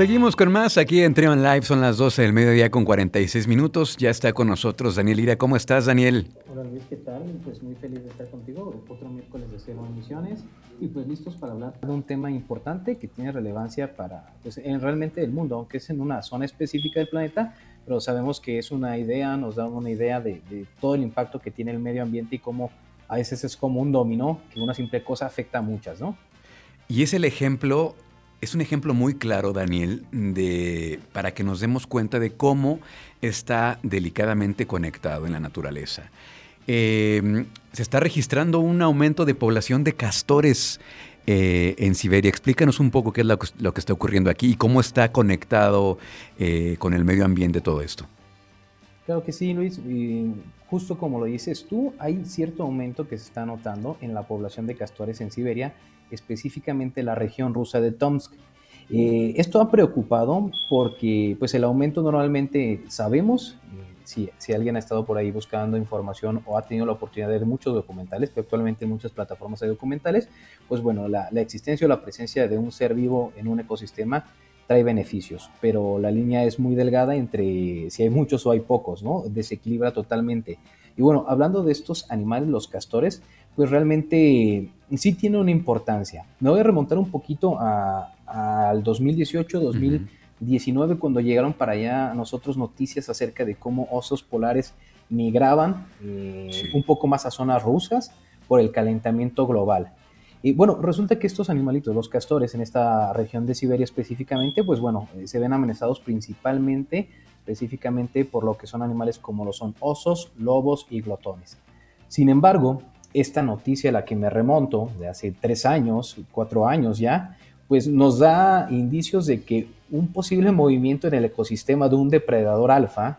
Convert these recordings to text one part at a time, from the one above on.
Seguimos con más aquí en Trion Live, son las 12 del mediodía con 46 minutos. Ya está con nosotros Daniel Ira. ¿Cómo estás, Daniel? Hola Luis, ¿qué tal? Pues muy feliz de estar contigo. Otro miércoles de cero emisiones y pues listos para hablar de un tema importante que tiene relevancia para pues, en realmente el mundo, aunque es en una zona específica del planeta, pero sabemos que es una idea, nos da una idea de, de todo el impacto que tiene el medio ambiente y cómo a veces es como un dominó, que una simple cosa afecta a muchas, ¿no? Y es el ejemplo es un ejemplo muy claro, Daniel, de, para que nos demos cuenta de cómo está delicadamente conectado en la naturaleza. Eh, se está registrando un aumento de población de castores eh, en Siberia. Explícanos un poco qué es lo que, está ocurriendo aquí y cómo está conectado eh, con el medio ambiente todo esto. Claro que sí, Luis. justo como lo dices tú, hay cierto aumento que se está notando en la población de castores en Siberia específicamente la región rusa de Tomsk. Eh, esto ha preocupado porque pues el aumento normalmente sabemos, eh, si, si, alguien ha estado por ahí buscando información o ha tenido la oportunidad de ver muchos documentales, que actualmente en muchas plataformas hay documentales, pues bueno, la, la existencia o la presencia de un ser vivo en un ecosistema trae beneficios, pero la línea es muy delgada entre si hay muchos o hay pocos, ¿no? Desequilibra totalmente. Y bueno, hablando de estos animales, los castores, pues realmente sí tiene una importancia. Me voy a remontar un poquito al 2018, 2019, cuando llegaron para allá nosotros noticias acerca de cómo osos polares migraban eh, un poco más a zonas rusas por el calentamiento global. Y bueno, resulta que estos animalitos, los castores en esta región de Siberia específicamente, pues bueno, eh, se ven amenazados principalmente, específicamente por lo que son animales como lo son osos, lobos y glotones. Sin embargo, esta noticia a la que me remonto de hace tres años, cuatro años ya, pues nos da indicios de que un posible movimiento en el ecosistema de un depredador alfa,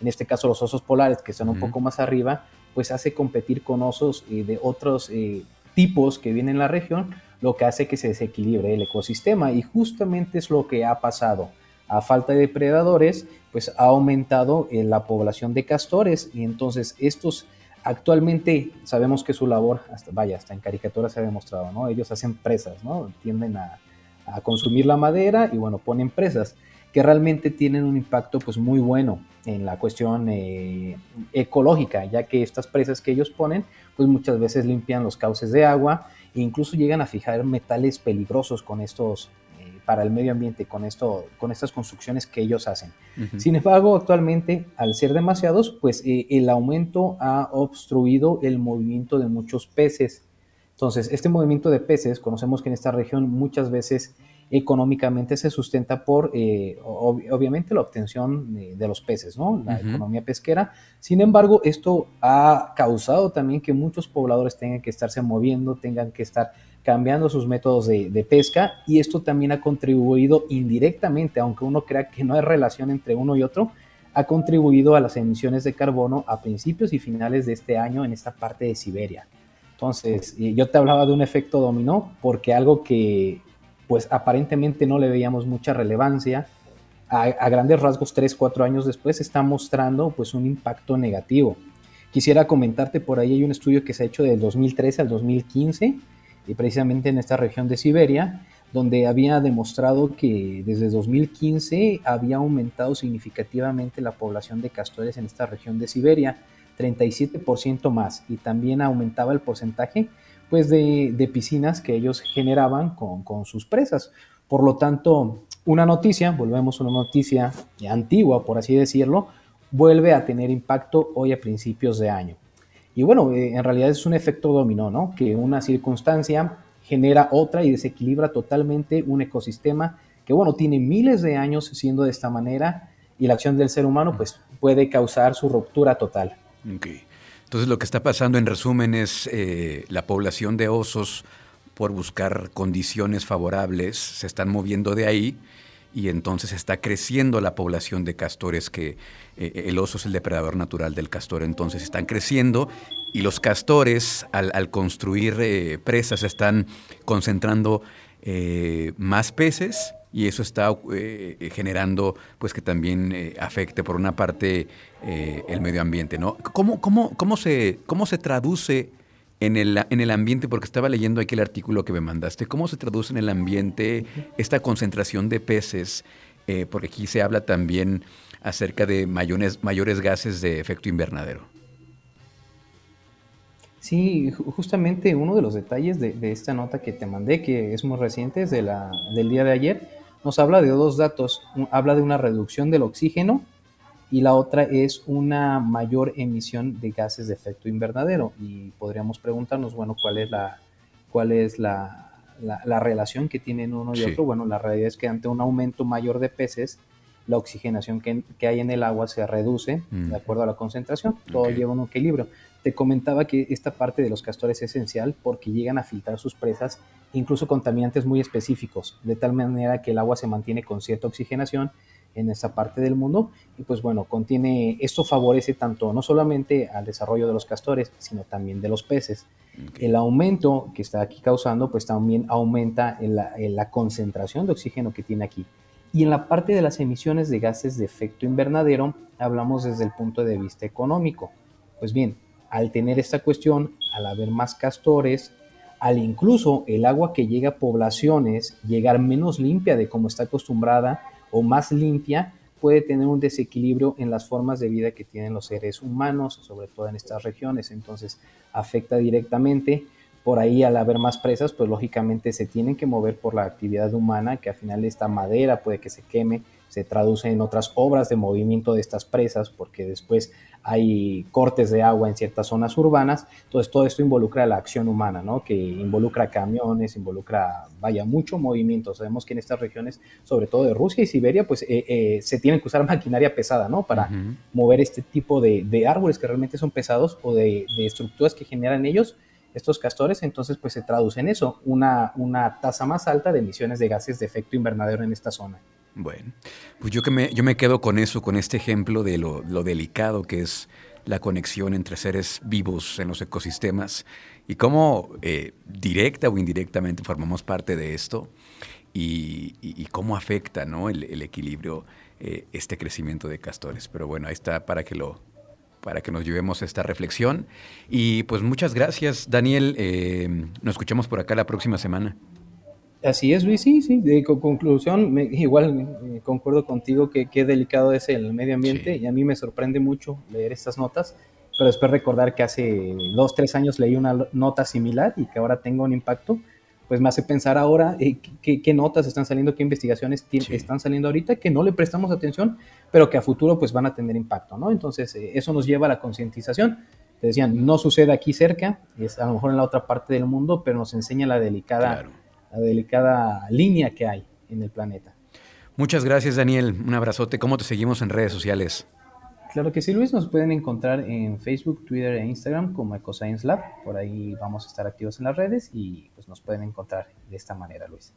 en este caso los osos polares que están un poco más arriba, pues hace competir con osos eh, de otros eh, tipos que vienen en la región, lo que hace que se desequilibre el ecosistema y justamente es lo que ha pasado. A falta de depredadores, pues ha aumentado eh, la población de castores y entonces estos Actualmente sabemos que su labor, hasta, vaya, hasta en caricatura se ha demostrado, ¿no? Ellos hacen presas, ¿no? Tienden a, consumir la madera y bueno, ponen presas que realmente tienen un impacto pues muy bueno en la cuestión eh, ecológica, ya que estas presas que ellos ponen pues muchas veces limpian los cauces de agua e incluso llegan a fijar metales peligrosos con estos para el medio ambiente con, esto, con estas construcciones que ellos hacen. Sin embargo, actualmente, al ser demasiados, pues eh, el aumento ha obstruido el movimiento de muchos peces. Entonces, este movimiento de peces, conocemos que en esta región muchas veces económicamente se sustenta por, eh, obviamente, la obtención de, los peces, ¿no? La economía pesquera. Sin embargo, esto ha causado también que muchos pobladores tengan que estarse moviendo, tengan que estar cambiando sus métodos de, pesca y esto también ha contribuido indirectamente, aunque uno crea que no hay relación entre uno y otro, ha contribuido a las emisiones de carbono a principios y finales de este año en esta parte de Siberia. Entonces, yo te hablaba de un efecto dominó porque algo que pues aparentemente no le veíamos mucha relevancia, a, grandes rasgos 3, 4 años después está mostrando pues un impacto negativo. Quisiera comentarte, por ahí hay un estudio que se ha hecho del 2013 al 2015 y precisamente en esta región de Siberia, donde había demostrado que desde 2015 había aumentado significativamente la población de castores en esta región de Siberia, 37% más, y también aumentaba el porcentaje pues, de, piscinas que ellos generaban con, con sus presas. Por lo tanto, una noticia, volvemos a una noticia antigua, por así decirlo, vuelve a tener impacto hoy a principios de año. Y bueno, eh, en realidad es un efecto dominó, ¿no? Que una circunstancia genera otra y desequilibra totalmente un ecosistema que, bueno, tiene miles de años siendo de esta manera y la acción del ser humano, pues, puede causar su ruptura total. Okay. Entonces, lo que está pasando en resumen es eh, la población de osos, por buscar condiciones favorables, se están moviendo de ahí y entonces está creciendo la población de castores que eh, el oso es el depredador natural del castor, entonces están creciendo y los castores al, construir eh, presas están concentrando eh, más peces y eso está generando pues que también afecte por una parte el medio ambiente, ¿no? ¿Cómo, cómo, cómo, se, cómo se traduce en el, en el ambiente, porque estaba leyendo aquí el artículo que me mandaste, ¿cómo se traduce en el ambiente esta concentración de peces? Eh, porque aquí se habla también acerca de mayores, mayores gases de efecto invernadero. Sí, justamente uno de los detalles de, esta nota que te mandé, que es muy reciente, es de la, del día de ayer, nos habla de dos datos. Habla de una reducción del oxígeno y la otra es una mayor emisión de gases de efecto invernadero. Y podríamos preguntarnos, bueno, ¿cuál es la, cuál es la, la, relación que tienen uno y otro? Bueno, la realidad es que ante un aumento mayor de peces, la oxigenación que, que hay en el agua se reduce de acuerdo a la concentración. Todo lleva un equilibrio. Te comentaba que esta parte de los castores es esencial porque llegan a filtrar sus presas, incluso contaminantes muy específicos, de tal manera que el agua se mantiene con cierta oxigenación en esta parte del mundo. Y pues bueno, contiene, esto favorece tanto no solamente al desarrollo de los castores, sino también de los peces. El aumento que está aquí causando, pues también aumenta en la, concentración de oxígeno que tiene aquí. Y en la parte de las emisiones de gases de efecto invernadero, hablamos desde el punto de vista económico. Pues bien, al tener esta cuestión, al haber más castores, al incluso el agua que llega a poblaciones llegar menos limpia de como está acostumbrada, o más limpia, puede tener un desequilibrio en las formas de vida que tienen los seres humanos, sobre todo en estas regiones. Entonces, afecta directamente. Por ahí, al haber más presas, pues lógicamente se tienen que mover por la actividad humana, que al final esta madera puede que se queme, se traduce en otras obras de movimiento de estas presas, porque después hay cortes de agua en ciertas zonas urbanas. Entonces, todo esto involucra la acción humana, ¿no? Que involucra camiones, involucra, vaya, mucho movimiento. Sabemos que en estas regiones, sobre todo de Rusia y Siberia, pues eh, eh, se tiene que usar maquinaria pesada, ¿no? Para mover este tipo de, árboles que realmente son pesados o de, estructuras que generan ellos estos castores, entonces pues se traduce en eso, una, una tasa más alta de emisiones de gases de efecto invernadero en esta zona. Bueno, pues yo, que me, yo me quedo con eso, con este ejemplo de lo, delicado que es la conexión entre seres vivos en los ecosistemas y cómo eh, directa o indirectamente formamos parte de esto y, cómo afecta ¿no? el, equilibrio eh, este crecimiento de castores. Pero bueno, ahí está para que lo para que nos llevemos esta reflexión. Y pues muchas gracias, Daniel. Eh, nos escuchamos por acá la próxima semana. Así es, Luis, sí, sí. De conclusión, igual eh, concuerdo contigo que qué delicado es el medio ambiente y a mí me sorprende mucho leer estas notas, pero después recordar que hace dos, tres años leí una nota similar y que ahora tengo un impacto, pues me hace pensar ahora eh, qué, notas están saliendo, qué investigaciones están saliendo ahorita que no le prestamos atención, pero que a futuro pues van a tener impacto, ¿no? Entonces eh, eso nos lleva a la concientización. Te decían, no sucede aquí cerca, es a lo mejor en la otra parte del mundo, pero nos enseña la delicada la delicada línea que hay en el planeta. Muchas gracias, Daniel. Un abrazote. ¿Cómo te seguimos en redes sociales? Claro que sí, Luis. Nos pueden encontrar en Facebook, Twitter e Instagram como EcoScience Lab. Por ahí vamos a estar activos en las redes y pues nos pueden encontrar de esta manera, Luis.